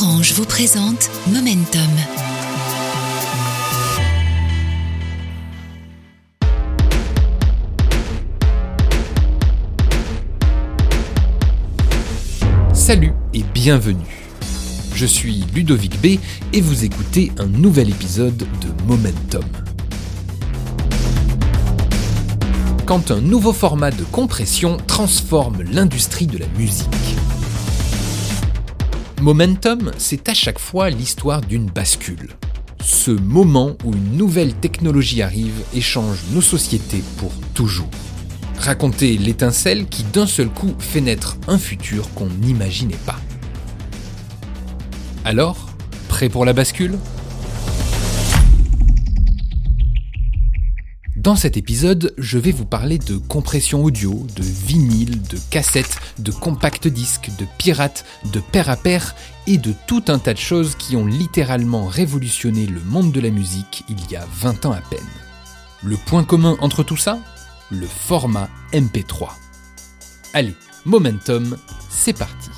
Orange vous présente Momentum. Salut et bienvenue. Je suis Ludovic B et vous écoutez un nouvel épisode de Momentum. Quand un nouveau format de compression transforme l'industrie de la musique. Momentum, c'est à chaque fois l'histoire d'une bascule. Ce moment où une nouvelle technologie arrive et change nos sociétés pour toujours. Raconter l'étincelle qui d'un seul coup fait naître un futur qu'on n'imaginait pas. Alors, prêt pour la bascule? Dans cet épisode, je vais vous parler de compression audio, de vinyle, de cassettes, de compact disques, de pirates, de pair à pair et de tout un tas de choses qui ont littéralement révolutionné le monde de la musique il y a 20 ans à peine. Le point commun entre tout ça? Le format MP3. Allez, momentum, c'est parti.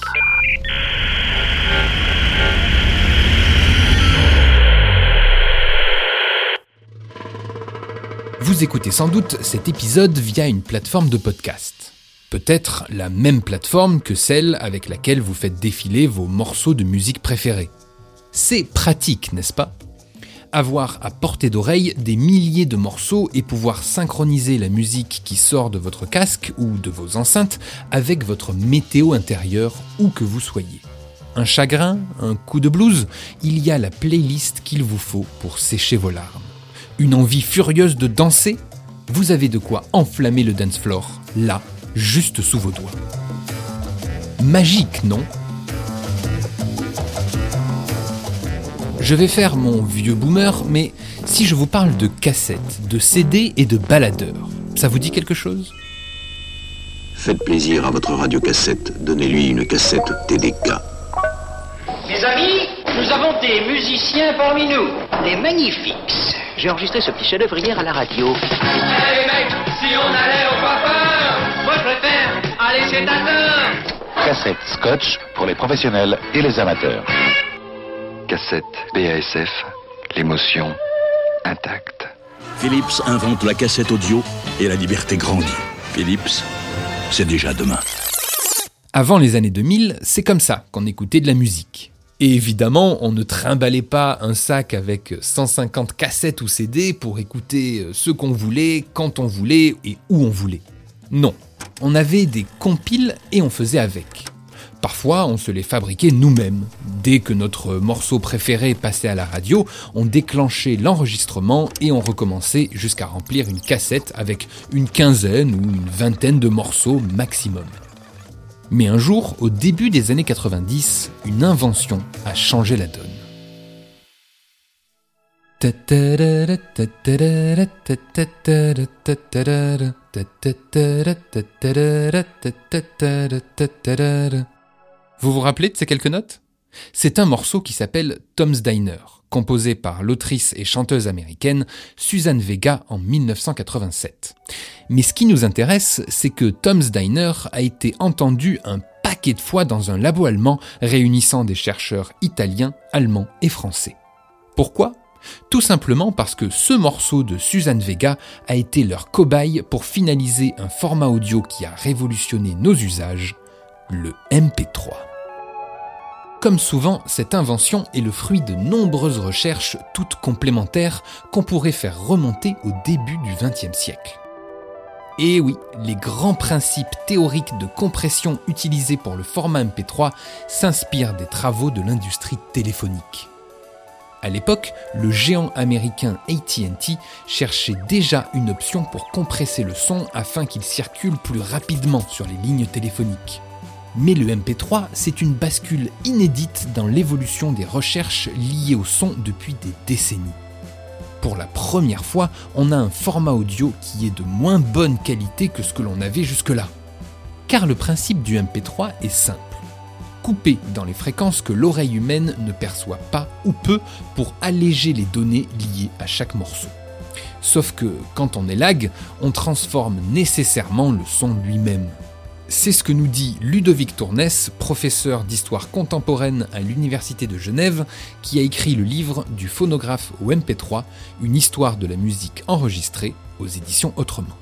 Vous écoutez sans doute cet épisode via une plateforme de podcast. Peut-être la même plateforme que celle avec laquelle vous faites défiler vos morceaux de musique préférés. C'est pratique, n'est-ce pas? Avoir à portée d'oreille des milliers de morceaux et pouvoir synchroniser la musique qui sort de votre casque ou de vos enceintes avec votre météo intérieure où que vous soyez. Un chagrin, un coup de blues, il y a la playlist qu'il vous faut pour sécher vos larmes une envie furieuse de danser, vous avez de quoi enflammer le dance floor, là, juste sous vos doigts. Magique, non? Je vais faire mon vieux boomer, mais si je vous parle de cassettes, de CD et de baladeurs, ça vous dit quelque chose? Faites plaisir à votre radiocassette, donnez-lui une cassette TDK. Mes amis, nous avons des musiciens parmi nous, des magnifiques. J'ai enregistré ce petit chef-d'œuvre hier à la radio. Hey mec, si on allait au coiffeur Moi je préfère aller chez Tateur Cassette Scotch pour les professionnels et les amateurs. Cassette BASF, l'émotion intacte. Philips invente la cassette audio et la liberté grandit. Philips, c'est déjà demain. Avant les années 2000, c'est comme ça qu'on écoutait de la musique. Et évidemment, on ne trimballait pas un sac avec 150 cassettes ou CD pour écouter ce qu'on voulait, quand on voulait et où on voulait. Non, on avait des compiles et on faisait avec. Parfois, on se les fabriquait nous-mêmes. Dès que notre morceau préféré passait à la radio, on déclenchait l'enregistrement et on recommençait jusqu'à remplir une cassette avec une quinzaine ou une vingtaine de morceaux maximum. Mais un jour, au début des années 90, une invention a changé la donne. Vous vous rappelez de ces quelques notes? C'est un morceau qui s'appelle Tom's Diner, composé par l'autrice et chanteuse américaine Suzanne Vega en 1987. Mais ce qui nous intéresse, c'est que Tom's Diner a été entendu un paquet de fois dans un labo allemand réunissant des chercheurs italiens, allemands et français. Pourquoi? Tout simplement parce que ce morceau de Suzanne Vega a été leur cobaye pour finaliser un format audio qui a révolutionné nos usages, le MP3. Comme souvent, cette invention est le fruit de nombreuses recherches, toutes complémentaires, qu'on pourrait faire remonter au début du XXe siècle. Et oui, les grands principes théoriques de compression utilisés pour le format MP3 s'inspirent des travaux de l'industrie téléphonique. À l'époque, le géant américain ATT cherchait déjà une option pour compresser le son afin qu'il circule plus rapidement sur les lignes téléphoniques. Mais le MP3, c'est une bascule inédite dans l'évolution des recherches liées au son depuis des décennies. Pour la première fois, on a un format audio qui est de moins bonne qualité que ce que l'on avait jusque-là. Car le principe du MP3 est simple. Couper dans les fréquences que l'oreille humaine ne perçoit pas ou peu pour alléger les données liées à chaque morceau. Sauf que quand on est lag, on transforme nécessairement le son lui-même. C'est ce que nous dit Ludovic Tournès, professeur d'histoire contemporaine à l'Université de Genève, qui a écrit le livre Du phonographe au MP3, une histoire de la musique enregistrée aux éditions Autrement.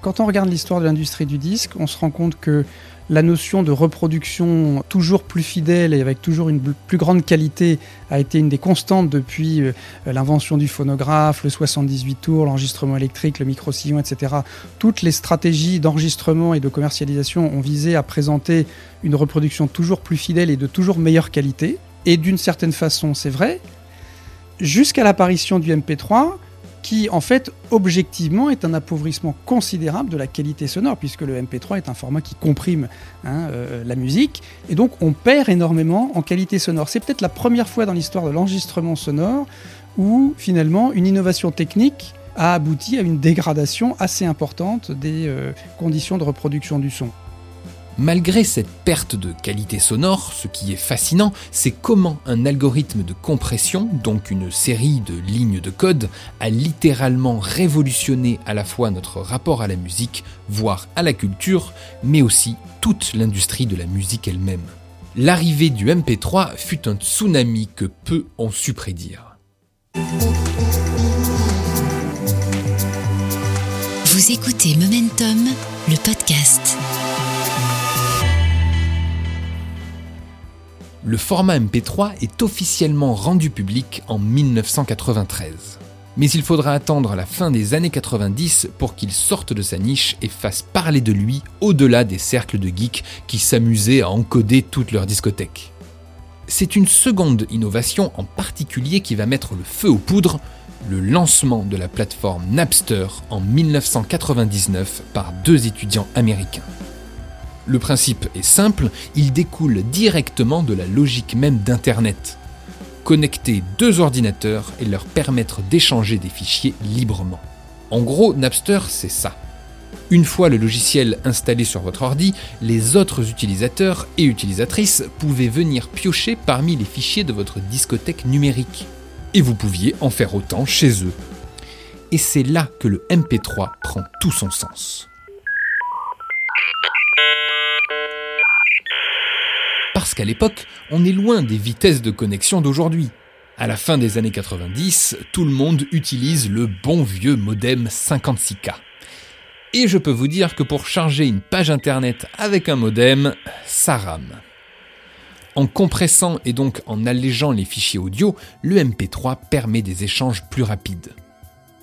Quand on regarde l'histoire de l'industrie du disque, on se rend compte que la notion de reproduction toujours plus fidèle et avec toujours une plus grande qualité a été une des constantes depuis euh, l'invention du phonographe, le 78 tours, l'enregistrement électrique, le micro-sillon, etc. Toutes les stratégies d'enregistrement et de commercialisation ont visé à présenter une reproduction toujours plus fidèle et de toujours meilleure qualité. Et d'une certaine façon, c'est vrai, jusqu'à l'apparition du MP3, qui en fait objectivement est un appauvrissement considérable de la qualité sonore, puisque le MP3 est un format qui comprime hein, euh, la musique, et donc on perd énormément en qualité sonore. C'est peut-être la première fois dans l'histoire de l'enregistrement sonore où finalement une innovation technique a abouti à une dégradation assez importante des euh, conditions de reproduction du son. Malgré cette perte de qualité sonore, ce qui est fascinant, c'est comment un algorithme de compression, donc une série de lignes de code, a littéralement révolutionné à la fois notre rapport à la musique, voire à la culture, mais aussi toute l'industrie de la musique elle-même. L'arrivée du MP3 fut un tsunami que peu ont su prédire. Vous écoutez Momentum, le podcast. Le format MP3 est officiellement rendu public en 1993. Mais il faudra attendre la fin des années 90 pour qu'il sorte de sa niche et fasse parler de lui au-delà des cercles de geeks qui s'amusaient à encoder toute leur discothèque. C'est une seconde innovation en particulier qui va mettre le feu aux poudres, le lancement de la plateforme Napster en 1999 par deux étudiants américains. Le principe est simple, il découle directement de la logique même d'Internet. Connecter deux ordinateurs et leur permettre d'échanger des fichiers librement. En gros, Napster, c'est ça. Une fois le logiciel installé sur votre ordi, les autres utilisateurs et utilisatrices pouvaient venir piocher parmi les fichiers de votre discothèque numérique. Et vous pouviez en faire autant chez eux. Et c'est là que le MP3 prend tout son sens. Parce qu'à l'époque, on est loin des vitesses de connexion d'aujourd'hui. À la fin des années 90, tout le monde utilise le bon vieux modem 56K. Et je peux vous dire que pour charger une page internet avec un modem, ça rame. En compressant et donc en allégeant les fichiers audio, le MP3 permet des échanges plus rapides.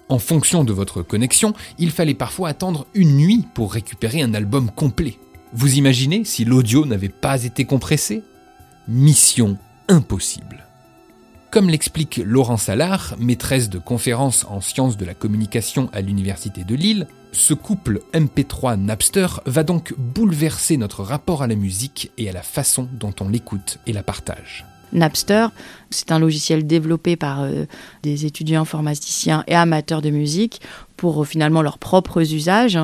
En fonction de votre connexion, il fallait parfois attendre une nuit pour récupérer un album complet. Vous imaginez si l'audio n'avait pas été compressé? Mission impossible. Comme l'explique Laurence Allard, maîtresse de conférences en sciences de la communication à l'Université de Lille, ce couple MP3 Napster va donc bouleverser notre rapport à la musique et à la façon dont on l'écoute et la partage. Napster. C'est un logiciel développé par euh, des étudiants informaticiens et amateurs de musique pour euh, finalement leurs propres usages.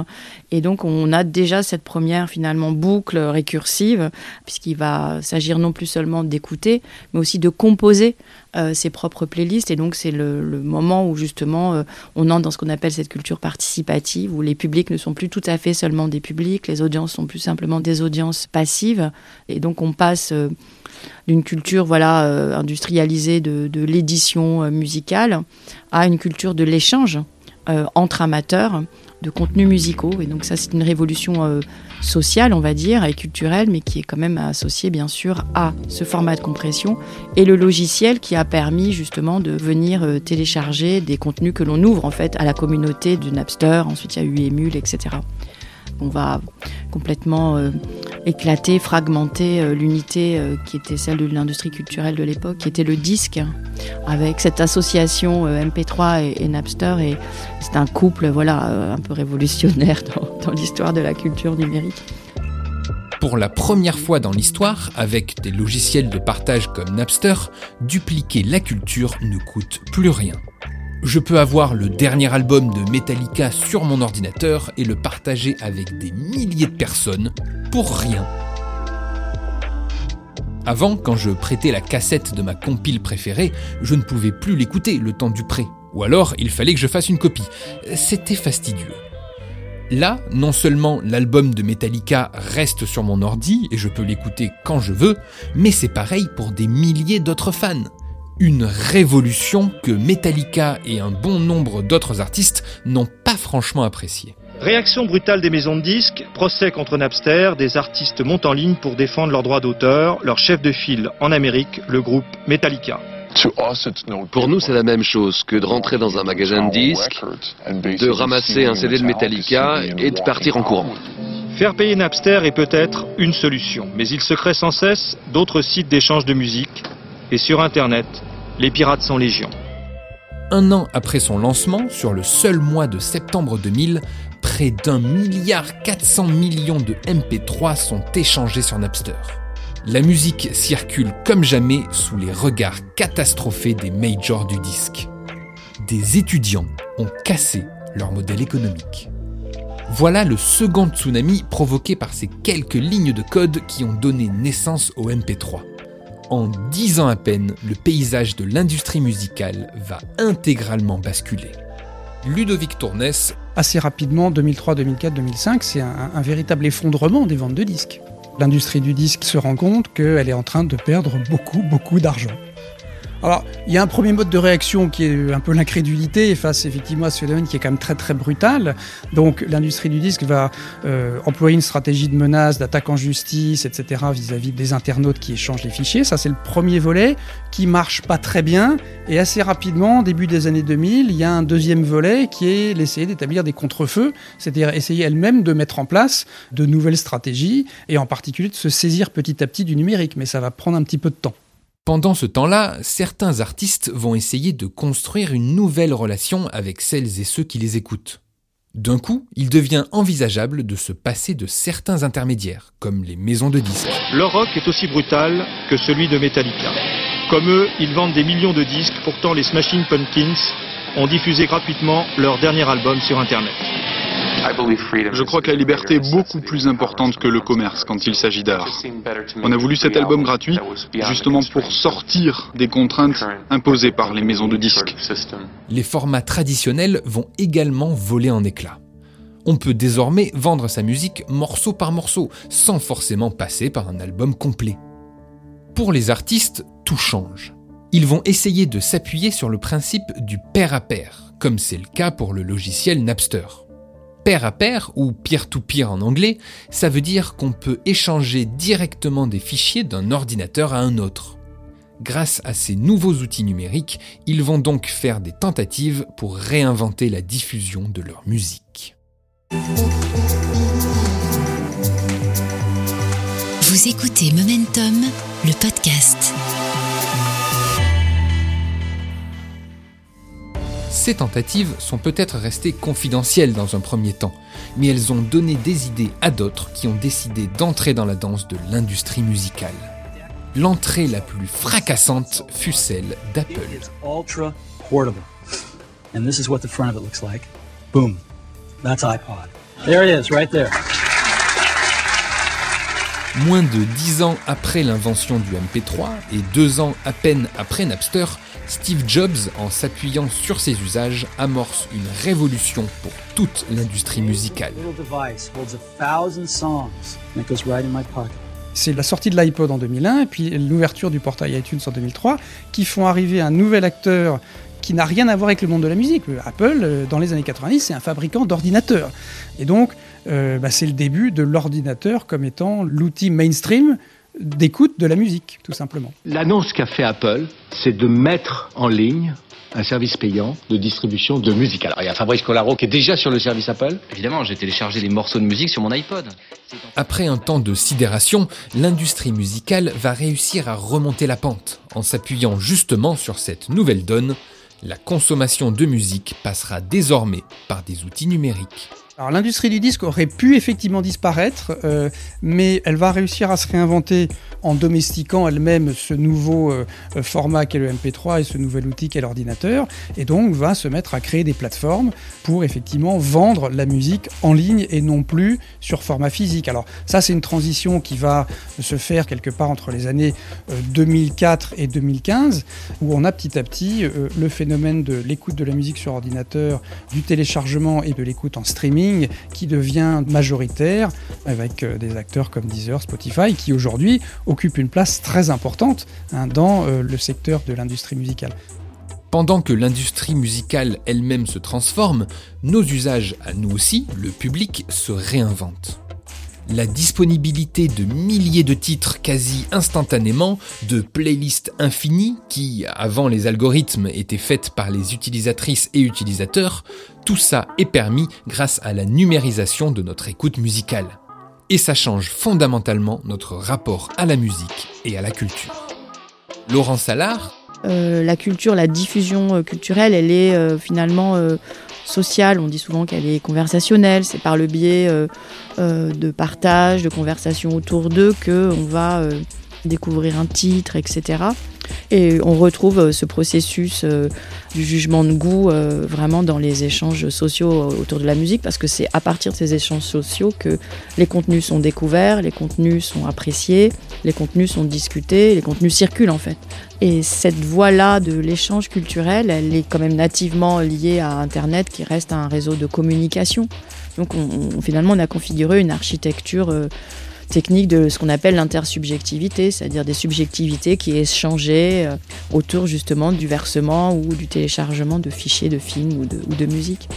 Et donc on a déjà cette première finalement boucle récursive, puisqu'il va s'agir non plus seulement d'écouter, mais aussi de composer euh, ses propres playlists. Et donc c'est le, moment où justement on entre dans ce qu'on appelle cette culture participative, où les publics ne sont plus tout à fait seulement des publics, les audiences sont plus simplement des audiences passives. Et donc on passe d'une culture voilà euh, industrialisée de, l'édition euh, musicale à une culture de l'échange euh, entre amateurs de contenus musicaux. Et donc ça, c'est une révolution sociale, on va dire, et culturelle, mais qui est quand même associée, bien sûr, à ce format de compression et le logiciel qui a permis justement de venir télécharger des contenus que l'on ouvre en fait à la communauté de Napster. Ensuite, il y a eu Emule, etc on va complètement euh, éclater, fragmenter euh, l'unité euh, qui était celle de l'industrie culturelle de l'époque, qui était le disque, avec cette association MP3 et, Napster. Et c'est un couple voilà, un peu révolutionnaire dans, dans l'histoire de la culture numérique. Pour la première fois dans l'histoire, avec des logiciels de partage comme Napster, dupliquer la culture ne coûte plus rien. Je peux avoir le dernier album de Metallica sur mon ordinateur et le partager avec des milliers de personnes pour rien. Avant, quand je prêtais la cassette de ma compile préférée, je ne pouvais plus l'écouter le temps du prêt. Ou alors, il fallait que je fasse une copie. C'était fastidieux. Là, non seulement l'album de Metallica reste sur mon ordi et je peux l'écouter quand je veux, mais c'est pareil pour des milliers d'autres fans. Une révolution que Metallica et un bon nombre d'autres artistes n'ont pas franchement appréciée. Réaction brutale des maisons de disques, procès contre Napster, des artistes montent en ligne pour défendre leurs droits d'auteur, leur chef de file en Amérique, le groupe Metallica. Pour nous, c'est la même chose que de rentrer dans un magasin de disques, de ramasser un CD de Metallica et de partir en courant. Faire payer Napster est peut-être une solution, mais il se crée sans cesse d'autres sites d'échange de musique. Et sur Internet, les pirates sont légion. Un an après son lancement, sur le seul mois de septembre 2000, près d'un milliard 400 millions de MP3 sont échangés sur Napster. La musique circule comme jamais sous les regards catastrophés des majors du disque. Des étudiants ont cassé leur modèle économique. Voilà le second tsunami provoqué par ces quelques lignes de code qui ont donné naissance au MP3. En dix ans à peine, le paysage de l'industrie musicale va intégralement basculer. Ludovic Tournès. Assez rapidement, 2003, 2004, 2005, c'est un, un véritable effondrement des ventes de disques. L'industrie du disque se rend compte qu'elle est en train de perdre beaucoup, beaucoup d'argent. Alors, il y a un premier mode de réaction qui est un peu l'incrédulité face effectivement à ce phénomène qui est quand même très très brutal. Donc, l'industrie du disque va euh, employer une stratégie de menace, d'attaque en justice, etc. vis-à-vis des internautes qui échangent les fichiers. Ça, c'est le premier volet qui marche pas très bien. Et assez rapidement, début des années 2000, il y a un deuxième volet qui est l'essayer d'établir des contre-feux, c'est-à-dire essayer elle-même de mettre en place de nouvelles stratégies et en particulier de se saisir petit à petit du numérique. Mais ça va prendre un petit peu de temps. Pendant ce temps-là, certains artistes vont essayer de construire une nouvelle relation avec celles et ceux qui les écoutent. D'un coup, il devient envisageable de se passer de certains intermédiaires, comme les maisons de disques. Leur rock est aussi brutal que celui de Metallica. Comme eux, ils vendent des millions de disques, pourtant les Smashing Pumpkins ont diffusé gratuitement leur dernier album sur Internet. Je crois que la liberté est beaucoup plus importante que le commerce quand il s'agit d'art. On a voulu cet album gratuit justement pour sortir des contraintes imposées par les maisons de disques. Les formats traditionnels vont également voler en éclats. On peut désormais vendre sa musique morceau par morceau, sans forcément passer par un album complet. Pour les artistes, tout change. Ils vont essayer de s'appuyer sur le principe du pair à pair, comme c'est le cas pour le logiciel Napster pair à pair, ou peer-to-peer en anglais, ça veut dire qu'on peut échanger directement des fichiers d'un ordinateur à un autre. Grâce à ces nouveaux outils numériques, ils vont donc faire des tentatives pour réinventer la diffusion de leur musique. Vous écoutez Momentum, le podcast. Ces tentatives sont peut-être restées confidentielles dans un premier temps, mais elles ont donné des idées à d'autres qui ont décidé d'entrer dans la danse de l'industrie musicale. L'entrée la plus fracassante fut celle d'Apple. And this is what the front of it looks like. Boom. That's iPod. There it is, right there. Moins de dix ans après l'invention du MP3 et deux ans à peine après Napster, Steve Jobs, en s'appuyant sur ses usages, amorce une révolution pour toute l'industrie musicale. C'est la sortie de l'iPod en 2001 et puis l'ouverture du portail iTunes en 2003 qui font arriver un nouvel acteur qui n'a rien à voir avec le monde de la musique. Apple, euh, dans les années 90, c'est un fabricant d'ordinateurs. Et donc, euh, bah, c'est le début de l'ordinateur comme étant l'outil mainstream d'écoute de la musique, tout simplement. L'annonce qu'a fait Apple, c'est de mettre en ligne un service payant de distribution de musique. Alors il y a Fabrice Colaro qui est déjà sur le service Apple. Évidemment, j'ai téléchargé les morceaux de musique sur mon iPod. Après un temps de sidération, l'industrie musicale va réussir à remonter la pente en s'appuyant justement sur cette nouvelle donne. La consommation de musique passera désormais par des outils numériques. L'industrie du disque aurait pu effectivement disparaître, euh, mais elle va réussir à se réinventer en domestiquant elle-même ce nouveau euh, format qu'est le MP3 et ce nouvel outil qu'est l'ordinateur, et donc va se mettre à créer des plateformes pour effectivement vendre la musique en ligne et non plus sur format physique. Alors ça c'est une transition qui va se faire quelque part entre les années 2004 euh, et 2015, où on a petit à petit le phénomène de l'écoute de la musique sur ordinateur, du téléchargement et de l'écoute en streaming qui devient majoritaire avec euh, des acteurs comme Deezer, Spotify, qui aujourd'hui occupent une place très importante hein, dans euh, le secteur de l'industrie musicale. Pendant que l'industrie musicale elle-même se transforme, nos usages à nous aussi, le public, se réinventent la disponibilité de milliers de titres quasi instantanément, de playlists infinies qui, avant les algorithmes, étaient faites par les utilisatrices et utilisateurs, tout ça est permis grâce à la numérisation de notre écoute musicale. Et ça change fondamentalement notre rapport à la musique et à la culture. Laurent Salard La culture, la diffusion euh, culturelle, elle est euh, finalement sociale. On dit souvent qu'elle est conversationnelle. C'est par le biais euh, euh, de partage, de conversation autour d'eux qu'on va euh, découvrir un titre, etc. Et on retrouve ce processus du jugement de goût vraiment dans les échanges sociaux autour de la musique, parce que c'est à partir de ces échanges sociaux que les contenus sont découverts, les contenus sont appréciés, les contenus sont discutés, les contenus circulent en fait. Et cette voie-là de l'échange culturel, elle est quand même nativement liée à Internet qui reste un réseau de communication. Donc on, finalement, on a configuré une architecture euh, technique de ce qu'on appelle l'intersubjectivité, c'est-à-dire des subjectivités qui échangées euh, autour justement du versement ou du téléchargement de fichiers de films ou de, ou de musique.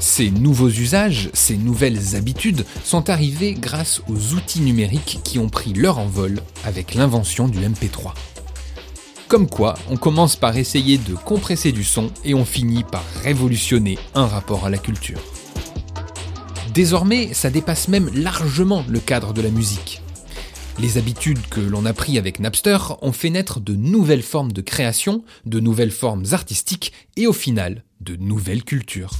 Ces nouveaux usages, ces nouvelles habitudes sont arrivés grâce aux outils numériques qui ont pris leur envol avec l'invention du MP3. Comme quoi, on commence par essayer de compresser du son et on finit par révolutionner un rapport à la culture. Désormais, ça dépasse même largement le cadre de la musique. Les habitudes que l'on a pris avec Napster ont fait naître de nouvelles formes de création, de nouvelles formes artistiques et au final, de nouvelles cultures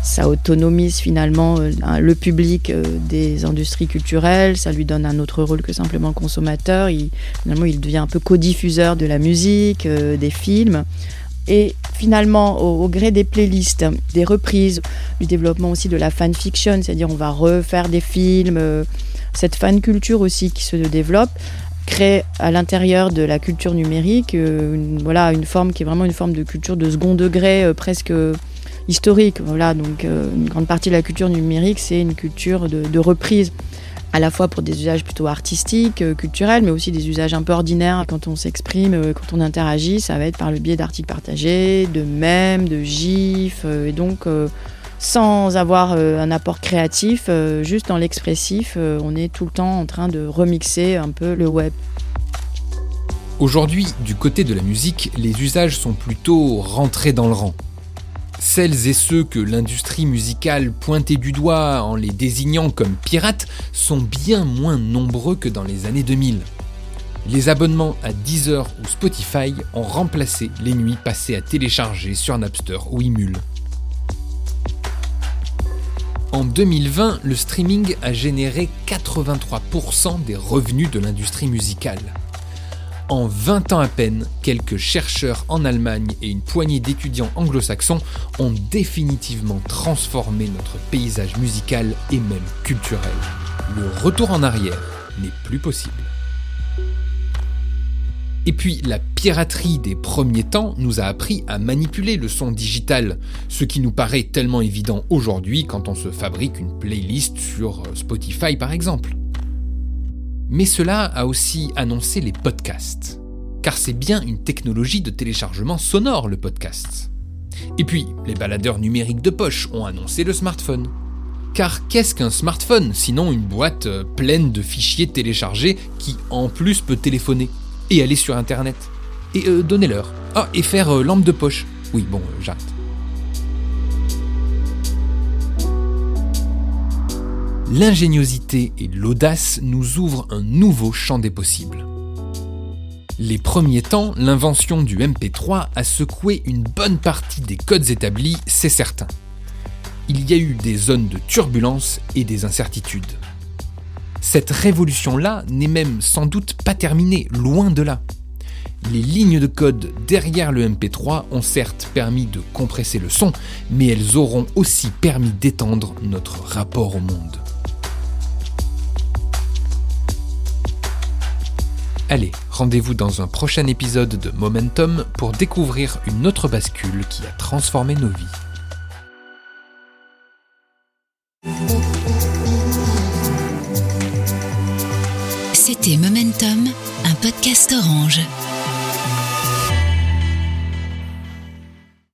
ça autonomise finalement euh, le public euh, des industries culturelles, ça lui donne un autre rôle que simplement consommateur. Il, finalement, il devient un peu co-diffuseur de la musique, euh, des films. Et finalement, au, gré des playlists, des reprises, du développement aussi de la fanfiction, c'est-à-dire on va refaire des films, cette fan culture aussi qui se développe, crée à l'intérieur de la culture numérique une, voilà, une forme qui est vraiment une forme de culture de second degré, presque historique. Voilà, donc euh, une grande partie de la culture numérique, c'est une culture de, reprise à la fois pour des usages plutôt artistiques, euh, culturels, mais aussi des usages un peu ordinaires. Quand on s'exprime, euh, quand on interagit, ça va être par le biais d'articles partagés, de mèmes, de gifs, et donc sans avoir un apport créatif, juste dans l'expressif, on est tout le temps en train de remixer un peu le web. Aujourd'hui, du côté de la musique, les usages sont plutôt rentrés dans le rang. Celles et ceux que l'industrie musicale pointait du doigt en les désignant comme pirates sont bien moins nombreux que dans les années 2000. Les abonnements à Deezer ou Spotify ont remplacé les nuits passées à télécharger sur Napster ou Imul. En 2020, le streaming a généré 83% des revenus de l'industrie musicale. En 20 ans à peine, quelques chercheurs en Allemagne et une poignée d'étudiants anglo-saxons ont définitivement transformé notre paysage musical et même culturel. Le retour en arrière n'est plus possible. Et puis, la piraterie des premiers temps nous a appris à manipuler le son digital, ce qui nous paraît tellement évident aujourd'hui quand on se fabrique une playlist sur Spotify par exemple. Mais cela a aussi annoncé les podcasts, car c'est bien une technologie de téléchargement sonore le podcast. Et puis, les baladeurs numériques de poche ont annoncé le smartphone. Car qu'est-ce qu'un smartphone sinon une boîte euh, pleine de fichiers téléchargés qui en plus peut téléphoner et aller sur Internet? Et euh, donnez-leur. Ah, et faire euh, lampe de poche. Oui, bon, j'arrête. L'ingéniosité et l'audace nous ouvrent un nouveau champ des possibles. Les premiers temps, l'invention du MP3 a secoué une bonne partie des codes établis, c'est certain. Il y a eu des zones de turbulence et des incertitudes. Cette révolution-là n'est même sans doute pas terminée, loin de là. Les lignes de code derrière le MP3 ont certes permis de compresser le son, mais elles auront aussi permis d'étendre notre rapport au monde. Allez, rendez-vous dans un prochain épisode de Momentum pour découvrir une autre bascule qui a transformé nos vies. C'était Momentum, un podcast orange.